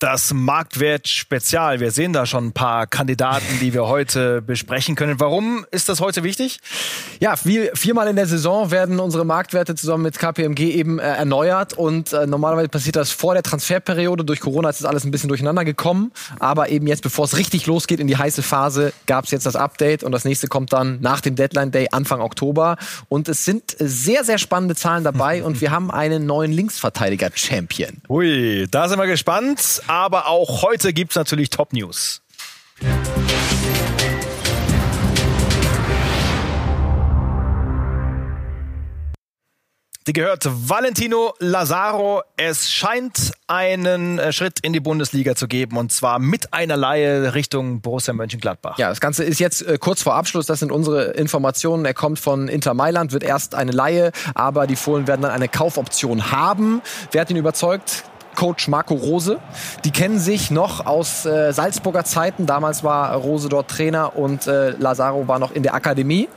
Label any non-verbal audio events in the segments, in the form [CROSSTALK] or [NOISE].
Das Marktwert-Spezial. Wir sehen da schon ein paar Kandidaten, die wir heute besprechen können. Warum ist das heute wichtig? Ja, viermal in der Saison werden unsere Marktwerte zusammen mit KPMG eben äh, erneuert und äh, normalerweise passiert das vor der Transferperiode. Durch Corona ist das alles ein bisschen durcheinander gekommen. Aber eben jetzt, bevor es richtig losgeht in die heiße Phase, gab es jetzt das Update und das nächste kommt dann nach dem Deadline Day Anfang Oktober. Und es sind sehr, sehr spannende Zahlen dabei [LAUGHS] und wir haben einen neuen Linksverteidiger-Champion. Ui, da sind wir gespannt aber auch heute gibt es natürlich Top News. Die gehört Valentino Lazaro. Es scheint einen äh, Schritt in die Bundesliga zu geben und zwar mit einer Laie Richtung Borussia Mönchengladbach. Ja, das Ganze ist jetzt äh, kurz vor Abschluss. Das sind unsere Informationen. Er kommt von Inter Mailand, wird erst eine Laie, aber die Fohlen werden dann eine Kaufoption haben. Wer hat ihn überzeugt? Coach Marco Rose. Die kennen sich noch aus äh, Salzburger Zeiten. Damals war Rose dort Trainer und äh, Lazaro war noch in der Akademie.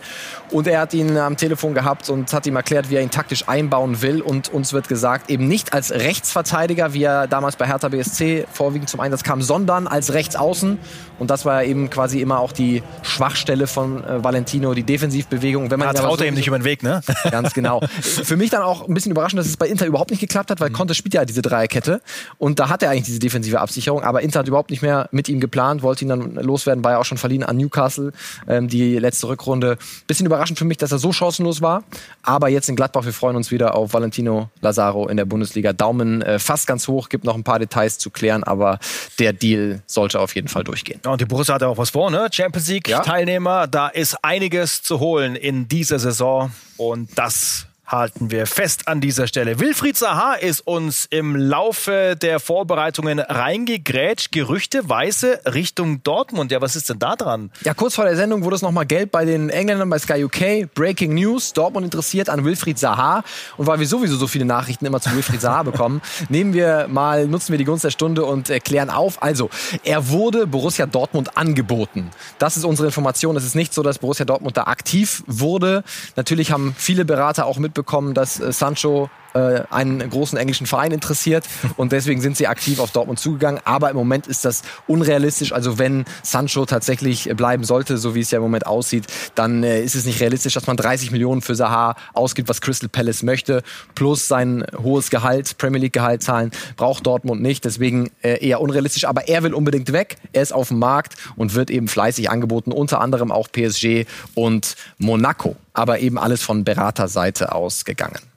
Und er hat ihn am Telefon gehabt und hat ihm erklärt, wie er ihn taktisch einbauen will. Und uns wird gesagt, eben nicht als Rechtsverteidiger, wie er damals bei Hertha BSC vorwiegend zum Einsatz kam, sondern als Rechtsaußen. Und das war eben quasi immer auch die Schwachstelle von äh, Valentino, die Defensivbewegung. Wenn man ja, traut so er ihm nicht über den Weg, ne? [LAUGHS] Ganz genau. Für mich dann auch ein bisschen überraschend, dass es bei Inter überhaupt nicht geklappt hat, weil mhm. Conte spielt ja diese Dreierkette. Und da hat er eigentlich diese defensive Absicherung. Aber Inter hat überhaupt nicht mehr mit ihm geplant, wollte ihn dann loswerden, war ja auch schon verliehen an Newcastle, ähm, die letzte Rückrunde. Bisschen überraschend überraschend für mich, dass er so chancenlos war. Aber jetzt in Gladbach, wir freuen uns wieder auf Valentino Lazaro in der Bundesliga. Daumen äh, fast ganz hoch, gibt noch ein paar Details zu klären, aber der Deal sollte auf jeden Fall durchgehen. Ja, und die Borussia hat ja auch was vor, ne? Champions League Teilnehmer, da ist einiges zu holen in dieser Saison und das halten wir fest an dieser Stelle. Wilfried Zaha ist uns im Laufe der Vorbereitungen reingegrätscht. Gerüchteweise Richtung Dortmund. Ja, was ist denn da dran? Ja, kurz vor der Sendung wurde es nochmal gelb bei den Engländern bei Sky UK. Breaking News. Dortmund interessiert an Wilfried Zaha. Und weil wir sowieso so viele Nachrichten immer zu Wilfried Zaha bekommen, [LAUGHS] nehmen wir mal, nutzen wir die Gunst der Stunde und klären auf. Also, er wurde Borussia Dortmund angeboten. Das ist unsere Information. Es ist nicht so, dass Borussia Dortmund da aktiv wurde. Natürlich haben viele Berater auch mitbekommen, mitbekommen, dass äh, Sancho äh, einen großen englischen Verein interessiert und deswegen sind sie aktiv auf Dortmund zugegangen. Aber im Moment ist das unrealistisch. Also wenn Sancho tatsächlich bleiben sollte, so wie es ja im Moment aussieht, dann äh, ist es nicht realistisch, dass man 30 Millionen für Saha ausgibt, was Crystal Palace möchte, plus sein hohes Gehalt, Premier League Gehalt zahlen, braucht Dortmund nicht. Deswegen äh, eher unrealistisch. Aber er will unbedingt weg. Er ist auf dem Markt und wird eben fleißig angeboten, unter anderem auch PSG und Monaco. Aber eben alles von Beraterseite ausgegangen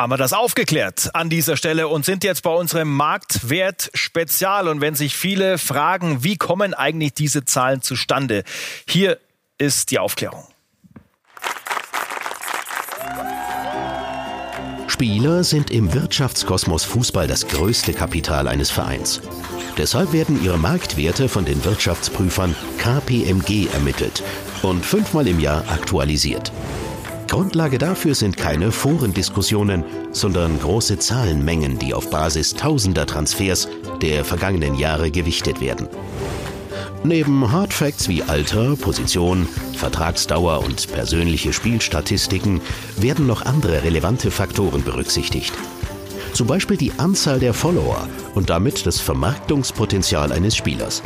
haben wir das aufgeklärt an dieser Stelle und sind jetzt bei unserem Marktwert-Spezial. Und wenn sich viele fragen, wie kommen eigentlich diese Zahlen zustande? Hier ist die Aufklärung. Spieler sind im Wirtschaftskosmos Fußball das größte Kapital eines Vereins. Deshalb werden ihre Marktwerte von den Wirtschaftsprüfern KPMG ermittelt und fünfmal im Jahr aktualisiert. Grundlage dafür sind keine Forendiskussionen, sondern große Zahlenmengen, die auf Basis tausender Transfers der vergangenen Jahre gewichtet werden. Neben Hardfacts wie Alter, Position, Vertragsdauer und persönliche Spielstatistiken werden noch andere relevante Faktoren berücksichtigt. Zum Beispiel die Anzahl der Follower und damit das Vermarktungspotenzial eines Spielers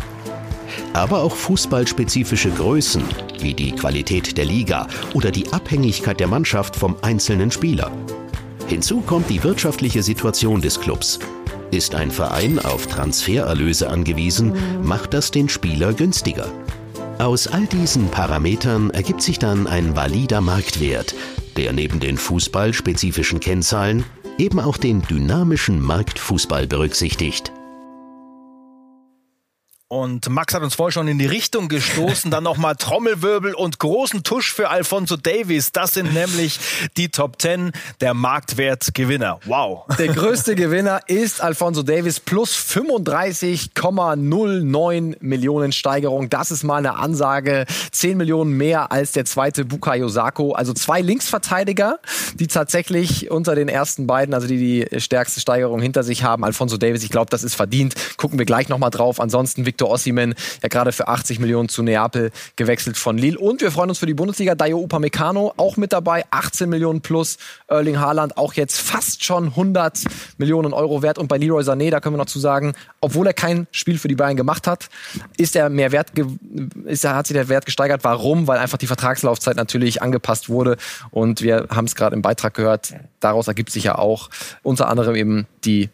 aber auch fußballspezifische Größen wie die Qualität der Liga oder die Abhängigkeit der Mannschaft vom einzelnen Spieler. Hinzu kommt die wirtschaftliche Situation des Clubs. Ist ein Verein auf Transfererlöse angewiesen, macht das den Spieler günstiger. Aus all diesen Parametern ergibt sich dann ein valider Marktwert, der neben den fußballspezifischen Kennzahlen eben auch den dynamischen Marktfußball berücksichtigt. Und Max hat uns vorher schon in die Richtung gestoßen. Dann nochmal Trommelwirbel und großen Tusch für Alfonso Davies. Das sind nämlich die Top 10 der Marktwertgewinner. Wow. Der größte Gewinner ist Alfonso Davies plus 35,09 Millionen Steigerung. Das ist mal eine Ansage. 10 Millionen mehr als der zweite Bukayo Sako. Also zwei Linksverteidiger, die tatsächlich unter den ersten beiden, also die die stärkste Steigerung hinter sich haben. Alfonso Davies, ich glaube, das ist verdient. Gucken wir gleich nochmal drauf. Ansonsten Victor Ossiman, ja gerade für 80 Millionen zu Neapel gewechselt von Lille. Und wir freuen uns für die Bundesliga, Dayo Upamecano auch mit dabei, 18 Millionen plus. Erling Haaland auch jetzt fast schon 100 Millionen Euro wert. Und bei Leroy Sané, da können wir noch zu sagen, obwohl er kein Spiel für die Bayern gemacht hat, ist er mehr wert, ist er, hat sich der Wert gesteigert. Warum? Weil einfach die Vertragslaufzeit natürlich angepasst wurde. Und wir haben es gerade im Beitrag gehört, daraus ergibt sich ja auch unter anderem eben die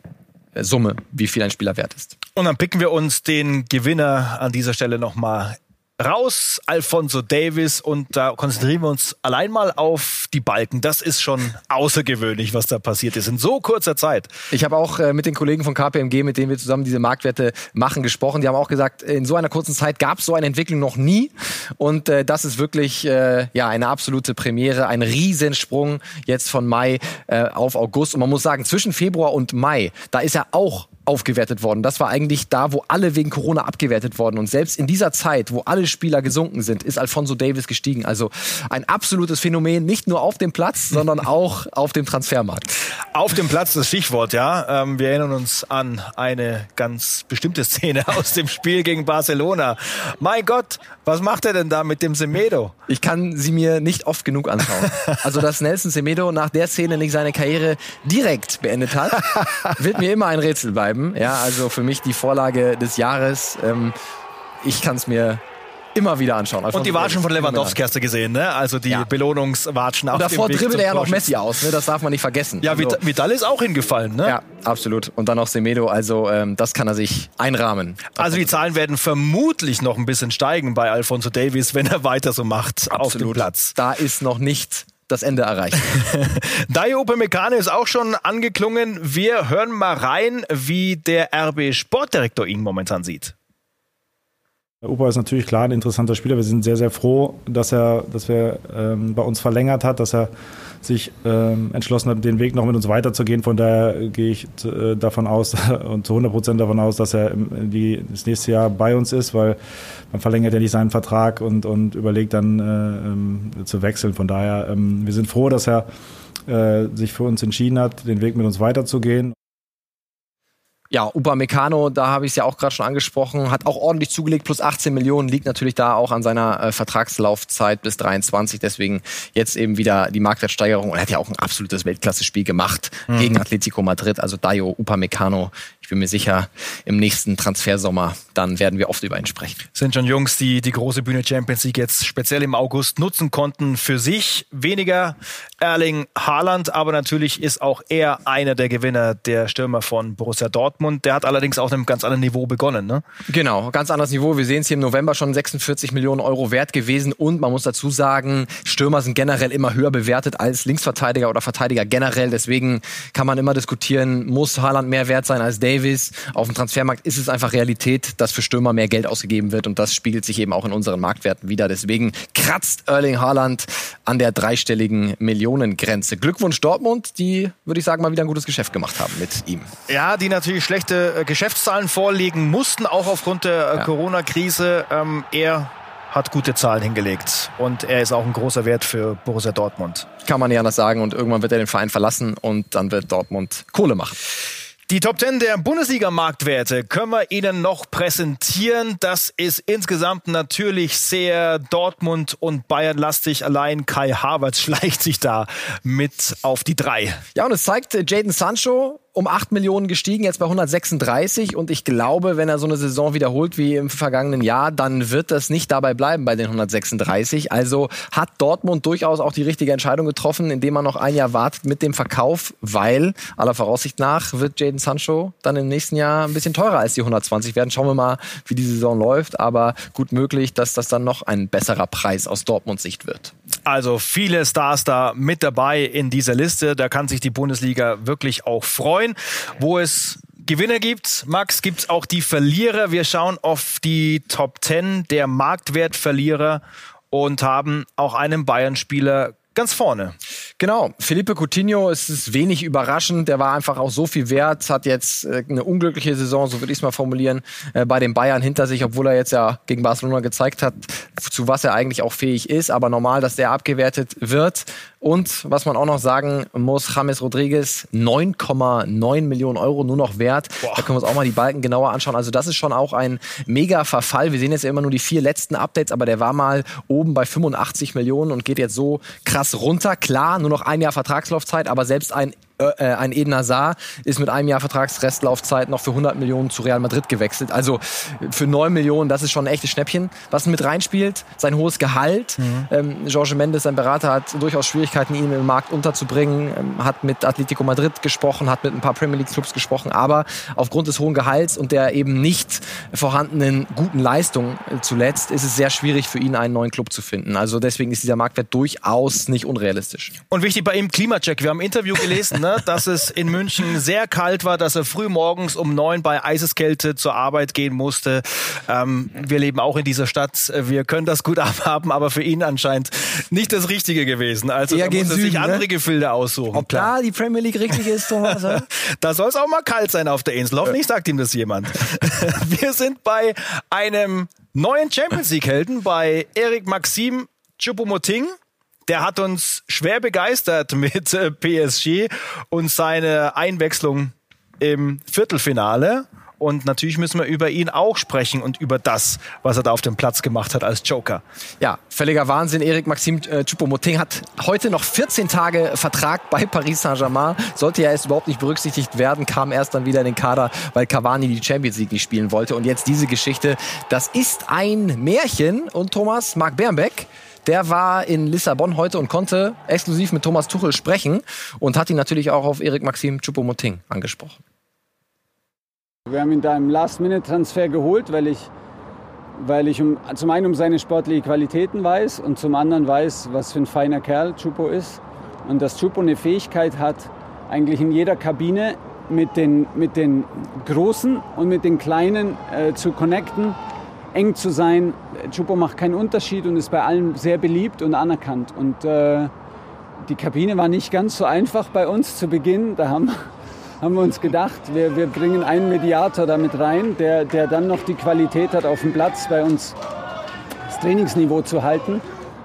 Summe, wie viel ein Spieler wert ist. Und dann picken wir uns den Gewinner an dieser Stelle nochmal raus, Alfonso Davis, und da konzentrieren wir uns allein mal auf die Balken. Das ist schon außergewöhnlich, was da passiert ist in so kurzer Zeit. Ich habe auch äh, mit den Kollegen von KPMG, mit denen wir zusammen diese Marktwerte machen, gesprochen. Die haben auch gesagt, in so einer kurzen Zeit gab es so eine Entwicklung noch nie. Und äh, das ist wirklich äh, ja eine absolute Premiere, ein Riesensprung jetzt von Mai äh, auf August. Und man muss sagen, zwischen Februar und Mai, da ist er auch aufgewertet worden. Das war eigentlich da, wo alle wegen Corona abgewertet worden. Und selbst in dieser Zeit, wo alle Spieler gesunken sind, ist Alfonso Davis gestiegen. Also ein absolutes Phänomen, nicht nur auf dem Platz, [LAUGHS] sondern auch auf dem Transfermarkt. Auf dem Platz das Stichwort, ja. Ähm, wir erinnern uns an eine ganz bestimmte Szene aus dem Spiel gegen Barcelona. Mein Gott, was macht er denn da mit dem Semedo? Ich kann sie mir nicht oft genug anschauen. Also, dass Nelson Semedo nach der Szene nicht seine Karriere direkt beendet hat, [LAUGHS] wird mir immer ein Rätsel bleiben bleiben. Ja, also für mich die Vorlage des Jahres. Ähm, ich kann es mir immer wieder anschauen. Alfonso und die Watschen von Lewandowski hast du gesehen, ne? Also die ja. Belohnungswatschen auf Und davor dribbelt er ja noch Messi aus, ne? Das darf man nicht vergessen. Ja, also, Vidal ist auch hingefallen, ne? Ja, absolut. Und dann noch Semedo, also ähm, das kann er sich einrahmen. Also die Zahlen werden vermutlich noch ein bisschen steigen bei Alfonso Davies, wenn er weiter so macht absolut. auf dem Platz. Da ist noch nicht das Ende erreicht. [LAUGHS] Dayo Upamecano ist auch schon angeklungen. Wir hören mal rein, wie der RB Sportdirektor ihn momentan sieht. Upa ist natürlich klar ein interessanter Spieler. Wir sind sehr, sehr froh, dass er, dass er ähm, bei uns verlängert hat, dass er sich ähm, entschlossen hat, den Weg noch mit uns weiterzugehen. Von daher gehe ich äh, davon aus [LAUGHS] und zu 100 Prozent davon aus, dass er die, das nächste Jahr bei uns ist, weil man verlängert ja nicht seinen Vertrag und, und überlegt dann äh, ähm, zu wechseln. Von daher, ähm, wir sind froh, dass er äh, sich für uns entschieden hat, den Weg mit uns weiterzugehen. Ja, Upamecano, da habe ich es ja auch gerade schon angesprochen, hat auch ordentlich zugelegt, plus 18 Millionen, liegt natürlich da auch an seiner äh, Vertragslaufzeit bis 23, deswegen jetzt eben wieder die Marktwertsteigerung. Und er hat ja auch ein absolutes Weltklasse-Spiel gemacht mhm. gegen Atletico Madrid, also Dayo Upamecano. Ich bin mir sicher, im nächsten Transfersommer, dann werden wir oft über ihn sprechen. Sind schon Jungs, die die große Bühne Champions League jetzt speziell im August nutzen konnten für sich. Weniger Erling Haaland, aber natürlich ist auch er einer der Gewinner der Stürmer von Borussia Dortmund. Der hat allerdings auf einem ganz anderen Niveau begonnen, ne? Genau, ganz anderes Niveau. Wir sehen es hier im November schon 46 Millionen Euro wert gewesen und man muss dazu sagen, Stürmer sind generell immer höher bewertet als Linksverteidiger oder Verteidiger generell. Deswegen kann man immer diskutieren, muss Haaland mehr wert sein als Davis? Auf dem Transfermarkt ist es einfach Realität, dass für Stürmer mehr Geld ausgegeben wird und das spiegelt sich eben auch in unseren Marktwerten wieder. Deswegen kratzt Erling Haaland an der dreistelligen Millionengrenze. Glückwunsch Dortmund, die würde ich sagen mal wieder ein gutes Geschäft gemacht haben mit ihm. Ja, die natürlich schlechte äh, Geschäftszahlen vorlegen mussten, auch aufgrund der äh, ja. Corona-Krise. Ähm, er hat gute Zahlen hingelegt und er ist auch ein großer Wert für Borussia Dortmund. Kann man nicht anders sagen und irgendwann wird er den Verein verlassen und dann wird Dortmund Kohle machen. Die Top 10 der Bundesliga-Marktwerte können wir Ihnen noch präsentieren. Das ist insgesamt natürlich sehr Dortmund und Bayern lastig. Allein Kai Havertz [LAUGHS] schleicht sich da mit auf die drei. Ja, und es zeigt äh, Jaden Sancho um 8 Millionen gestiegen, jetzt bei 136. Und ich glaube, wenn er so eine Saison wiederholt wie im vergangenen Jahr, dann wird das nicht dabei bleiben bei den 136. Also hat Dortmund durchaus auch die richtige Entscheidung getroffen, indem man noch ein Jahr wartet mit dem Verkauf, weil aller Voraussicht nach wird Jaden Sancho dann im nächsten Jahr ein bisschen teurer als die 120 werden. Schauen wir mal, wie die Saison läuft. Aber gut möglich, dass das dann noch ein besserer Preis aus Dortmunds Sicht wird. Also viele Stars da mit dabei in dieser Liste. Da kann sich die Bundesliga wirklich auch freuen. Wo es Gewinner gibt, Max, gibt es auch die Verlierer. Wir schauen auf die Top 10 der Marktwertverlierer und haben auch einen Bayern-Spieler ganz vorne. Genau, Felipe Coutinho ist es wenig überraschend. Der war einfach auch so viel wert, hat jetzt äh, eine unglückliche Saison, so würde ich es mal formulieren, äh, bei den Bayern hinter sich, obwohl er jetzt ja gegen Barcelona gezeigt hat, zu was er eigentlich auch fähig ist. Aber normal, dass der abgewertet wird. Und was man auch noch sagen muss, James Rodriguez 9,9 Millionen Euro nur noch wert. Boah. Da können wir uns auch mal die Balken genauer anschauen. Also das ist schon auch ein mega Verfall. Wir sehen jetzt ja immer nur die vier letzten Updates, aber der war mal oben bei 85 Millionen und geht jetzt so krass runter. Klar, nur noch ein Jahr Vertragslaufzeit, aber selbst ein äh, ein Eden Hazard ist mit einem Jahr Vertragsrestlaufzeit noch für 100 Millionen zu Real Madrid gewechselt. Also für 9 Millionen, das ist schon ein echtes Schnäppchen. Was mit reinspielt, sein hohes Gehalt. Mhm. Ähm, Jorge Mendes, sein Berater, hat durchaus Schwierigkeiten, ihn im Markt unterzubringen. Ähm, hat mit Atletico Madrid gesprochen, hat mit ein paar Premier League Clubs gesprochen. Aber aufgrund des hohen Gehalts und der eben nicht vorhandenen guten Leistung äh, zuletzt ist es sehr schwierig für ihn, einen neuen Club zu finden. Also deswegen ist dieser Marktwert durchaus nicht unrealistisch. Und wichtig bei ihm Klimacheck. Wir haben ein Interview gelesen, [LAUGHS] ne? Ne, dass es in München sehr kalt war, dass er früh morgens um neun bei Eiseskälte zur Arbeit gehen musste. Ähm, wir leben auch in dieser Stadt. Wir können das gut [LAUGHS] abhaben, aber für ihn anscheinend nicht das Richtige gewesen. Also er muss Süden, sich ne? andere Gefilde aussuchen. Ob klar die Premier League richtig ist, Thomas. [LAUGHS] da soll es auch mal kalt sein auf der Insel. Hoffentlich sagt ihm das jemand. [LAUGHS] wir sind bei einem neuen Champions League Helden, bei Erik Maxim Choupo-Moting der hat uns schwer begeistert mit äh, PSG und seine Einwechslung im Viertelfinale. Und natürlich müssen wir über ihn auch sprechen und über das, was er da auf dem Platz gemacht hat als Joker. Ja, völliger Wahnsinn. Erik Maxim äh, Choupo-Moting hat heute noch 14 Tage Vertrag bei Paris Saint-Germain. Sollte ja erst überhaupt nicht berücksichtigt werden, kam erst dann wieder in den Kader, weil Cavani die Champions League nicht spielen wollte. Und jetzt diese Geschichte. Das ist ein Märchen. Und Thomas, Marc Bernbeck, der war in Lissabon heute und konnte exklusiv mit Thomas Tuchel sprechen und hat ihn natürlich auch auf Erik Maxim Choupo-Moting angesprochen. Wir haben ihn da im Last-Minute-Transfer geholt, weil ich, weil ich um, zum einen um seine sportlichen Qualitäten weiß und zum anderen weiß, was für ein feiner Kerl Chupo ist. Und dass Chupo eine Fähigkeit hat, eigentlich in jeder Kabine mit den, mit den Großen und mit den Kleinen äh, zu connecten eng zu sein. Chupo macht keinen Unterschied und ist bei allen sehr beliebt und anerkannt. Und äh, die Kabine war nicht ganz so einfach bei uns zu Beginn. Da haben, [LAUGHS] haben wir uns gedacht, wir, wir bringen einen Mediator damit rein, der, der dann noch die Qualität hat, auf dem Platz bei uns das Trainingsniveau zu halten.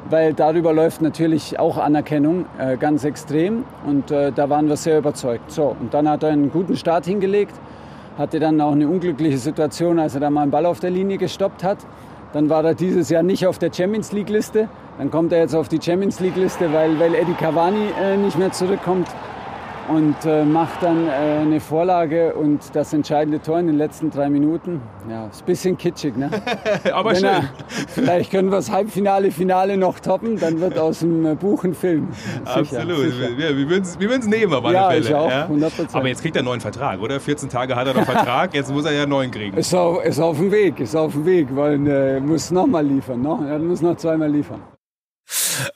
Weil darüber läuft natürlich auch Anerkennung äh, ganz extrem. Und äh, da waren wir sehr überzeugt. So, und dann hat er einen guten Start hingelegt hatte dann auch eine unglückliche Situation, als er da mal einen Ball auf der Linie gestoppt hat. Dann war er dieses Jahr nicht auf der Champions League Liste. Dann kommt er jetzt auf die Champions League Liste, weil, weil Eddie Cavani äh, nicht mehr zurückkommt und äh, macht dann äh, eine Vorlage und das entscheidende Tor in den letzten drei Minuten. Ja, ist ein bisschen kitschig, ne? [LAUGHS] Aber Wenn schön. Er, [LAUGHS] vielleicht können wir das Halbfinale, Finale noch toppen, dann wird aus dem äh, Buch ein Film. Sicher, Absolut. Sicher. Ja, wir würden es nehmen alle ja, Fälle. Ich auch, 100%. Aber jetzt kriegt er einen neuen Vertrag, oder? 14 Tage hat er noch [LAUGHS] Vertrag, jetzt muss er ja einen neuen kriegen. Ist auf, ist auf dem Weg, ist auf dem Weg, weil er äh, muss nochmal liefern. Ne? Er muss noch zweimal liefern.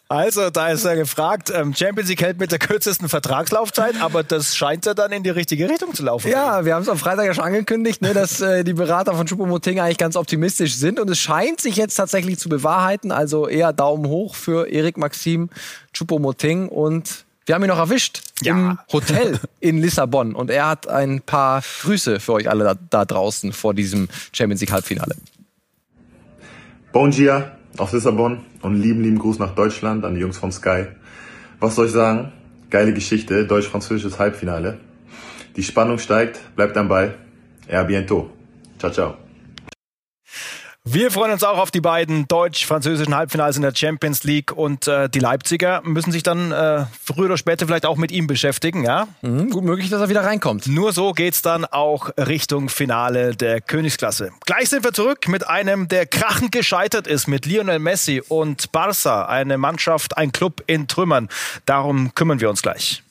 Also, da ist er gefragt, ähm, Champions League hält mit der kürzesten Vertragslaufzeit, aber das scheint ja dann in die richtige Richtung zu laufen. Ja, wir haben es am Freitag ja schon angekündigt, ne, dass äh, die Berater von Choupo-Moting eigentlich ganz optimistisch sind und es scheint sich jetzt tatsächlich zu bewahrheiten. Also eher Daumen hoch für Erik Maxim Choupo-Moting und wir haben ihn noch erwischt ja. im Hotel in Lissabon und er hat ein paar Grüße für euch alle da, da draußen vor diesem Champions League Halbfinale. Bon dia aus Lissabon und lieben, lieben Gruß nach Deutschland an die Jungs vom Sky. Was soll ich sagen? Geile Geschichte, deutsch-französisches Halbfinale. Die Spannung steigt, bleibt am Ball. Er bientôt. Ciao, ciao. Wir freuen uns auch auf die beiden deutsch-französischen Halbfinals in der Champions League und äh, die Leipziger müssen sich dann äh, früher oder später vielleicht auch mit ihm beschäftigen, ja? Mhm, gut möglich, dass er wieder reinkommt. Nur so geht's dann auch Richtung Finale der Königsklasse. Gleich sind wir zurück mit einem, der krachend gescheitert ist, mit Lionel Messi und Barca, eine Mannschaft, ein Club in Trümmern. Darum kümmern wir uns gleich.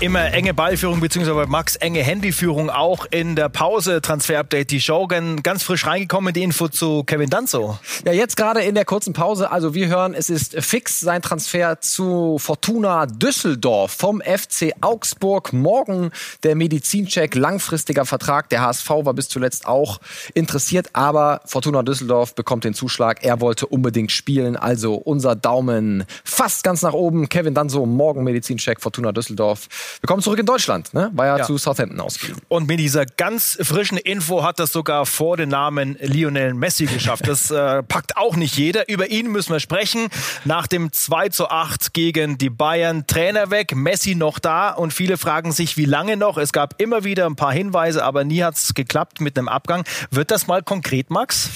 Immer enge Ballführung, beziehungsweise Max enge Handyführung auch in der Pause. Transfer-Update, die Show. Ganz frisch reingekommen, die Info zu Kevin Danzo. Ja, jetzt gerade in der kurzen Pause. Also wir hören, es ist fix sein Transfer zu Fortuna Düsseldorf vom FC Augsburg. Morgen der Medizincheck, langfristiger Vertrag. Der HSV war bis zuletzt auch interessiert, aber Fortuna Düsseldorf bekommt den Zuschlag. Er wollte unbedingt spielen. Also unser Daumen fast ganz nach oben. Kevin Danzo, morgen Medizincheck, Fortuna Düsseldorf. Willkommen zurück in Deutschland. Ne? War ja, ja. zu Southampton ausgeliehen. Und mit dieser ganz frischen Info hat das sogar vor den Namen Lionel Messi geschafft. Das äh, packt auch nicht jeder. Über ihn müssen wir sprechen. Nach dem 2 zu 8 gegen die Bayern. Trainer weg, Messi noch da. Und viele fragen sich, wie lange noch? Es gab immer wieder ein paar Hinweise, aber nie hat es geklappt mit einem Abgang. Wird das mal konkret, Max?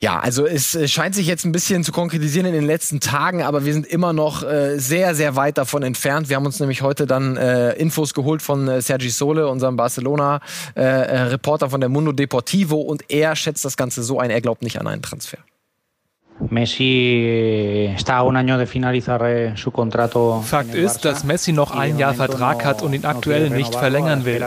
Ja, also es äh, scheint sich jetzt ein bisschen zu konkretisieren in den letzten Tagen, aber wir sind immer noch äh, sehr, sehr weit davon entfernt. Wir haben uns nämlich heute dann äh, Infos geholt von äh, Sergi Sole, unserem Barcelona-Reporter äh, von der Mundo Deportivo, und er schätzt das Ganze so ein, er glaubt nicht an einen Transfer. Messi está a un año de finalizar eh, su contrato. Fakt ist, dass Messi noch ein Jahr Vertrag hat und ihn aktuell nicht verlängern will.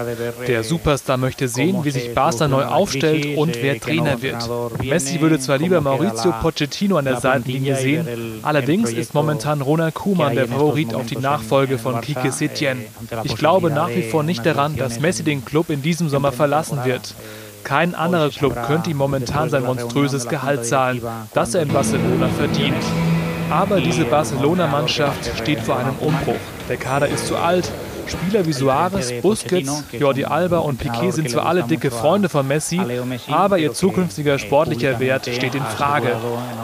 Der Superstar möchte sehen, wie sich Barca neu aufstellt und wer Trainer wird. Messi würde zwar lieber Maurizio Pochettino an der Seitenlinie sehen, allerdings ist momentan Ronald Koeman der Favorit auf die Nachfolge von Quique Setien. Ich glaube nach wie vor nicht daran, dass Messi den Club in diesem Sommer verlassen wird. Kein anderer Club könnte ihm momentan sein monströses Gehalt zahlen, das er in Barcelona verdient. Aber diese Barcelona-Mannschaft steht vor einem Umbruch. Der Kader ist zu alt. Spieler wie Suarez, Busquets, Jordi Alba und Piquet sind zwar alle dicke Freunde von Messi, aber ihr zukünftiger sportlicher Wert steht in Frage.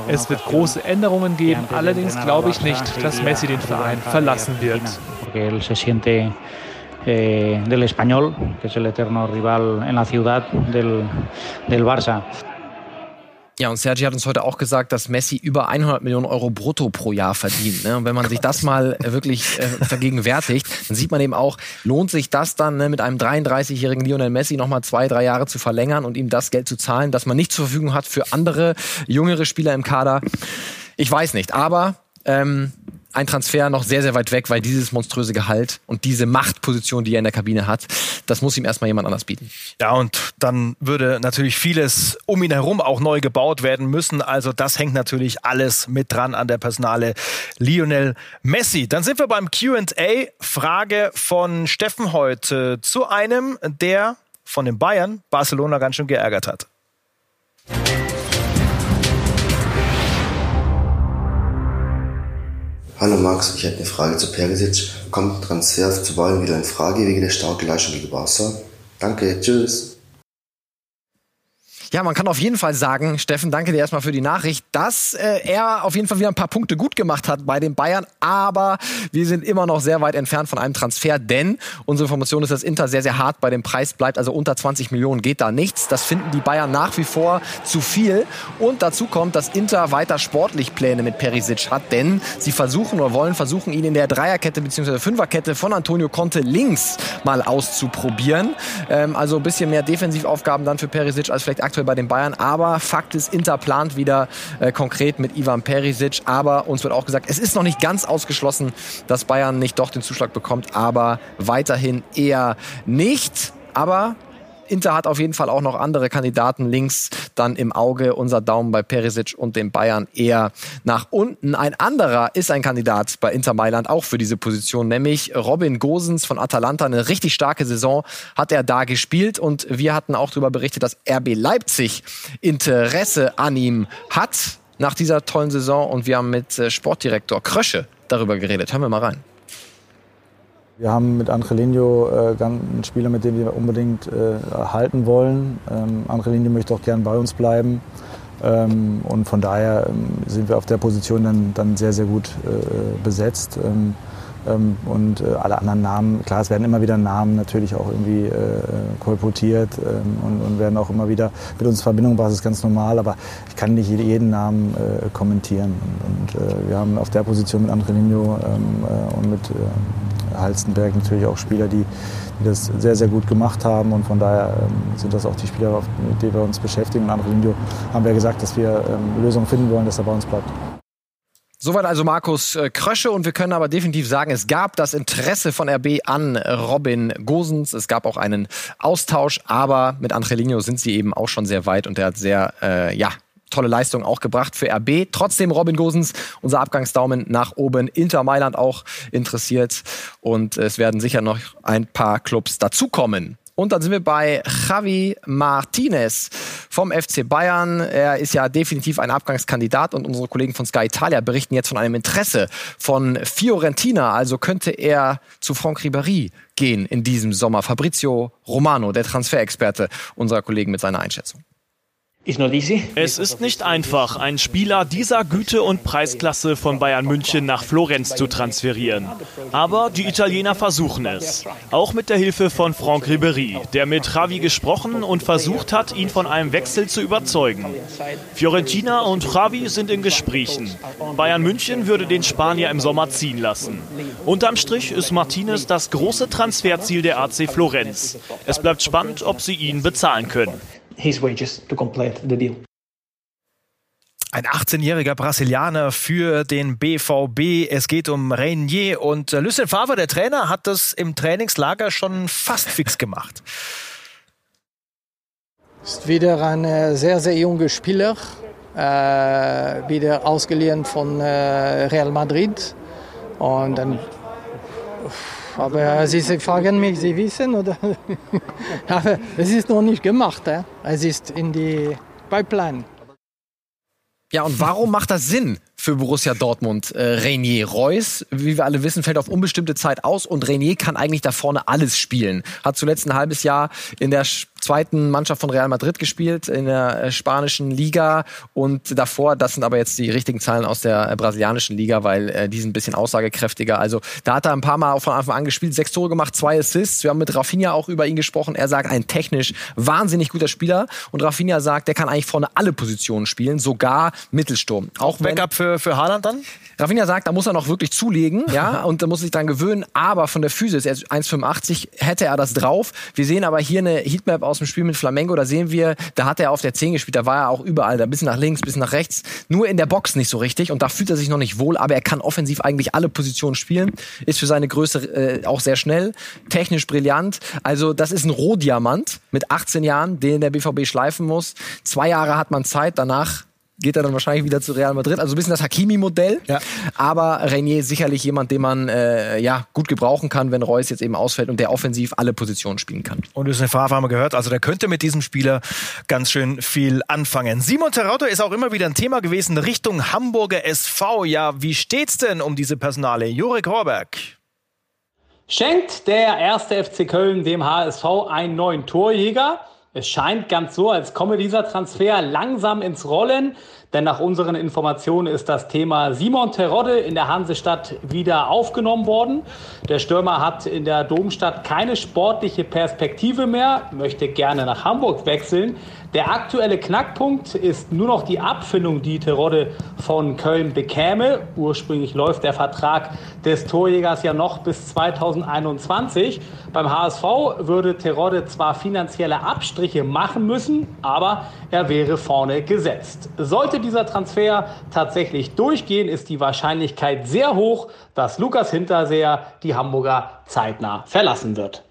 Es wird große Änderungen geben, allerdings glaube ich nicht, dass Messi den Verein verlassen wird eh, del Español, que es el eterno rival en la ciudad del, del Barça. Ja, und Sergi hat uns heute auch gesagt, dass Messi über 100 Millionen Euro brutto pro Jahr verdient. Ne? Und wenn man sich das mal äh, wirklich äh, vergegenwärtigt, dann sieht man eben auch, lohnt sich das dann ne, mit einem 33-jährigen Lionel Messi nochmal zwei, drei Jahre zu verlängern und ihm das Geld zu zahlen, das man nicht zur Verfügung hat für andere jüngere Spieler im Kader? Ich weiß nicht, aber ähm, ein Transfer noch sehr, sehr weit weg, weil dieses monströse Gehalt und diese Machtposition, die er in der Kabine hat, das muss ihm erstmal jemand anders bieten. Ja, und dann würde natürlich vieles um ihn herum auch neu gebaut werden müssen. Also das hängt natürlich alles mit dran an der Personale Lionel Messi. Dann sind wir beim QA. Frage von Steffen heute zu einem, der von den Bayern Barcelona ganz schön geärgert hat. Hallo Max, ich hätte eine Frage zu Perisic. Kommt Transfer zu Bayern wieder in Frage wegen der starken Leistung gegen Barca? Danke, tschüss. Ja, man kann auf jeden Fall sagen, Steffen, danke dir erstmal für die Nachricht, dass äh, er auf jeden Fall wieder ein paar Punkte gut gemacht hat bei den Bayern, aber wir sind immer noch sehr weit entfernt von einem Transfer, denn unsere Information ist, dass Inter sehr, sehr hart bei dem Preis bleibt, also unter 20 Millionen geht da nichts. Das finden die Bayern nach wie vor zu viel und dazu kommt, dass Inter weiter sportlich Pläne mit Perisic hat, denn sie versuchen oder wollen versuchen, ihn in der Dreierkette bzw. Fünferkette von Antonio Conte links mal auszuprobieren. Ähm, also ein bisschen mehr Defensivaufgaben dann für Perisic als vielleicht aktuell bei den Bayern. Aber Fakt ist, Inter plant wieder äh, konkret mit Ivan Perisic. Aber uns wird auch gesagt, es ist noch nicht ganz ausgeschlossen, dass Bayern nicht doch den Zuschlag bekommt. Aber weiterhin eher nicht. Aber Inter hat auf jeden Fall auch noch andere Kandidaten links dann im Auge. Unser Daumen bei Perisic und den Bayern eher nach unten. Ein anderer ist ein Kandidat bei Inter Mailand auch für diese Position, nämlich Robin Gosens von Atalanta. Eine richtig starke Saison hat er da gespielt und wir hatten auch darüber berichtet, dass RB Leipzig Interesse an ihm hat nach dieser tollen Saison und wir haben mit äh, Sportdirektor Krösche darüber geredet. Hören wir mal rein. Wir haben mit Angelino äh, einen Spieler, mit dem wir unbedingt äh, halten wollen. Ähm, Angelino möchte auch gern bei uns bleiben. Ähm, und von daher ähm, sind wir auf der Position dann, dann sehr, sehr gut äh, besetzt. Ähm, ähm, und äh, alle anderen Namen, klar, es werden immer wieder Namen natürlich auch irgendwie äh, kolportiert ähm, und, und, werden auch immer wieder mit uns in Verbindung das ist ganz normal, aber ich kann nicht jeden Namen äh, kommentieren. Und, und äh, wir haben auf der Position mit Andrelinho ähm, äh, und mit Halstenberg natürlich auch Spieler, die, die das sehr, sehr gut gemacht haben. Und von daher ähm, sind das auch die Spieler, mit denen wir uns beschäftigen. Und Lindio haben wir gesagt, dass wir ähm, Lösungen finden wollen, dass er bei uns bleibt. Soweit also Markus äh, Krösche und wir können aber definitiv sagen, es gab das Interesse von RB an Robin Gosens. Es gab auch einen Austausch, aber mit Angelino sind sie eben auch schon sehr weit und er hat sehr, äh, ja, tolle Leistung auch gebracht für RB. Trotzdem Robin Gosens, unser Abgangsdaumen nach oben. Inter Mailand auch interessiert und es werden sicher noch ein paar Clubs dazukommen. Und dann sind wir bei Javi Martinez vom FC Bayern. Er ist ja definitiv ein Abgangskandidat und unsere Kollegen von Sky Italia berichten jetzt von einem Interesse von Fiorentina. Also könnte er zu Franck Ribéry gehen in diesem Sommer. Fabrizio Romano, der Transferexperte unserer Kollegen mit seiner Einschätzung. Es ist nicht einfach, einen Spieler dieser Güte und Preisklasse von Bayern München nach Florenz zu transferieren. Aber die Italiener versuchen es. Auch mit der Hilfe von Franck Ribéry, der mit Javi gesprochen und versucht hat, ihn von einem Wechsel zu überzeugen. Fiorentina und Javi sind in Gesprächen. Bayern München würde den Spanier im Sommer ziehen lassen. Unterm Strich ist Martinez das große Transferziel der AC Florenz. Es bleibt spannend, ob sie ihn bezahlen können his wages to complete the deal. Ein 18-jähriger Brasilianer für den BVB. Es geht um Reinier und äh, Lucien Favre, der Trainer, hat das im Trainingslager schon fast fix gemacht. Ist wieder ein äh, sehr, sehr junger Spieler. Äh, wieder ausgeliehen von äh, Real Madrid. Und dann aber Sie fragen mich, Sie wissen, oder? [LAUGHS] Aber es ist noch nicht gemacht. Äh? Es ist in die Pipeline. Ja, und warum macht das Sinn für Borussia Dortmund? Äh, Renier Reus, wie wir alle wissen, fällt auf unbestimmte Zeit aus und Renier kann eigentlich da vorne alles spielen. Hat zuletzt ein halbes Jahr in der zweiten Mannschaft von Real Madrid gespielt, in der äh, spanischen Liga und davor, das sind aber jetzt die richtigen Zahlen aus der äh, brasilianischen Liga, weil äh, die sind ein bisschen aussagekräftiger. Also da hat er ein paar Mal von Anfang an gespielt, sechs Tore gemacht, zwei Assists. Wir haben mit Rafinha auch über ihn gesprochen. Er sagt, ein technisch wahnsinnig guter Spieler und Rafinha sagt, der kann eigentlich vorne alle Positionen spielen, sogar Mittelsturm. Auch, auch Backup für, für Haaland dann? Rafinha sagt, da muss er noch wirklich zulegen, ja, [LAUGHS] und da muss sich dran gewöhnen, aber von der Physis, er ist 1,85, hätte er das drauf. Wir sehen aber hier eine Heatmap aus dem Spiel mit Flamengo, da sehen wir, da hat er auf der 10 gespielt, da war er auch überall, da ein bisschen nach links, ein bisschen nach rechts, nur in der Box nicht so richtig und da fühlt er sich noch nicht wohl, aber er kann offensiv eigentlich alle Positionen spielen, ist für seine Größe äh, auch sehr schnell, technisch brillant, also das ist ein Rohdiamant mit 18 Jahren, den der BVB schleifen muss. Zwei Jahre hat man Zeit, danach geht er dann wahrscheinlich wieder zu Real Madrid. Also ein bisschen das Hakimi-Modell. Ja. Aber Renier ist sicherlich jemand, den man äh, ja, gut gebrauchen kann, wenn Reus jetzt eben ausfällt und der offensiv alle Positionen spielen kann. Und das ist eine Favre haben wir gehört. Also der könnte mit diesem Spieler ganz schön viel anfangen. Simon Terrauto ist auch immer wieder ein Thema gewesen Richtung Hamburger SV. Ja, wie steht's denn um diese Personale? Jurek Horberg. Schenkt der erste FC Köln dem HSV einen neuen Torjäger? Es scheint ganz so, als komme dieser Transfer langsam ins Rollen, denn nach unseren Informationen ist das Thema Simon Terodde in der Hansestadt wieder aufgenommen worden. Der Stürmer hat in der Domstadt keine sportliche Perspektive mehr, möchte gerne nach Hamburg wechseln. Der aktuelle Knackpunkt ist nur noch die Abfindung, die Terodde von Köln bekäme. Ursprünglich läuft der Vertrag des Torjägers ja noch bis 2021. Beim HSV würde Terodde zwar finanzielle Abstriche machen müssen, aber er wäre vorne gesetzt. Sollte dieser Transfer tatsächlich durchgehen, ist die Wahrscheinlichkeit sehr hoch, dass Lukas Hinterseher die Hamburger zeitnah verlassen wird.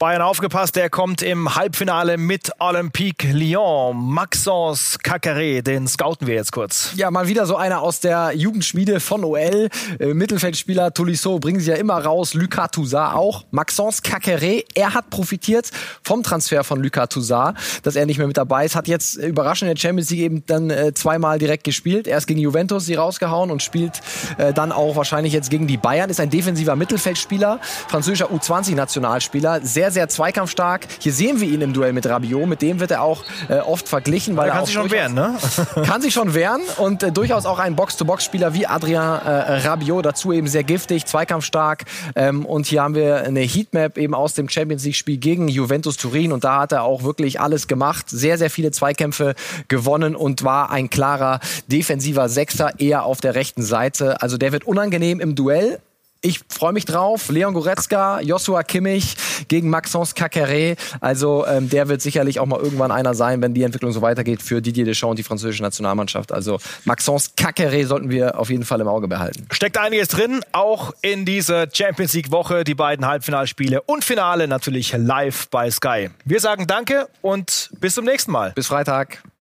Bayern aufgepasst, der kommt im Halbfinale mit Olympique Lyon. Maxence Cacare, den scouten wir jetzt kurz. Ja, mal wieder so einer aus der Jugendschmiede von OL. Äh, Mittelfeldspieler Tolisso bringen sie ja immer raus. Lucas Toussaint auch. Maxence Cacare, er hat profitiert vom Transfer von Lucas Toussaint, dass er nicht mehr mit dabei ist. Hat jetzt überraschend in der Champions League eben dann äh, zweimal direkt gespielt. Erst gegen Juventus sie rausgehauen und spielt äh, dann auch wahrscheinlich jetzt gegen die Bayern. Ist ein defensiver Mittelfeldspieler, französischer U20-Nationalspieler. Sehr sehr, sehr zweikampfstark. Hier sehen wir ihn im Duell mit Rabiot. Mit dem wird er auch äh, oft verglichen. Weil er kann sich schon wehren, ne? [LAUGHS] kann sich schon wehren und äh, durchaus auch ein Box-to-Box-Spieler wie Adrien äh, Rabiot. Dazu eben sehr giftig, zweikampfstark. Ähm, und hier haben wir eine Heatmap eben aus dem Champions League-Spiel gegen Juventus Turin. Und da hat er auch wirklich alles gemacht. Sehr, sehr viele Zweikämpfe gewonnen und war ein klarer defensiver Sechser eher auf der rechten Seite. Also der wird unangenehm im Duell ich freue mich drauf. Leon Goretzka, Joshua Kimmich gegen Maxence Cacqueret. Also ähm, der wird sicherlich auch mal irgendwann einer sein, wenn die Entwicklung so weitergeht für Didier Deschamps und die französische Nationalmannschaft. Also Maxence Cacqueret sollten wir auf jeden Fall im Auge behalten. Steckt einiges drin, auch in dieser Champions League Woche. Die beiden Halbfinalspiele und Finale natürlich live bei Sky. Wir sagen Danke und bis zum nächsten Mal. Bis Freitag.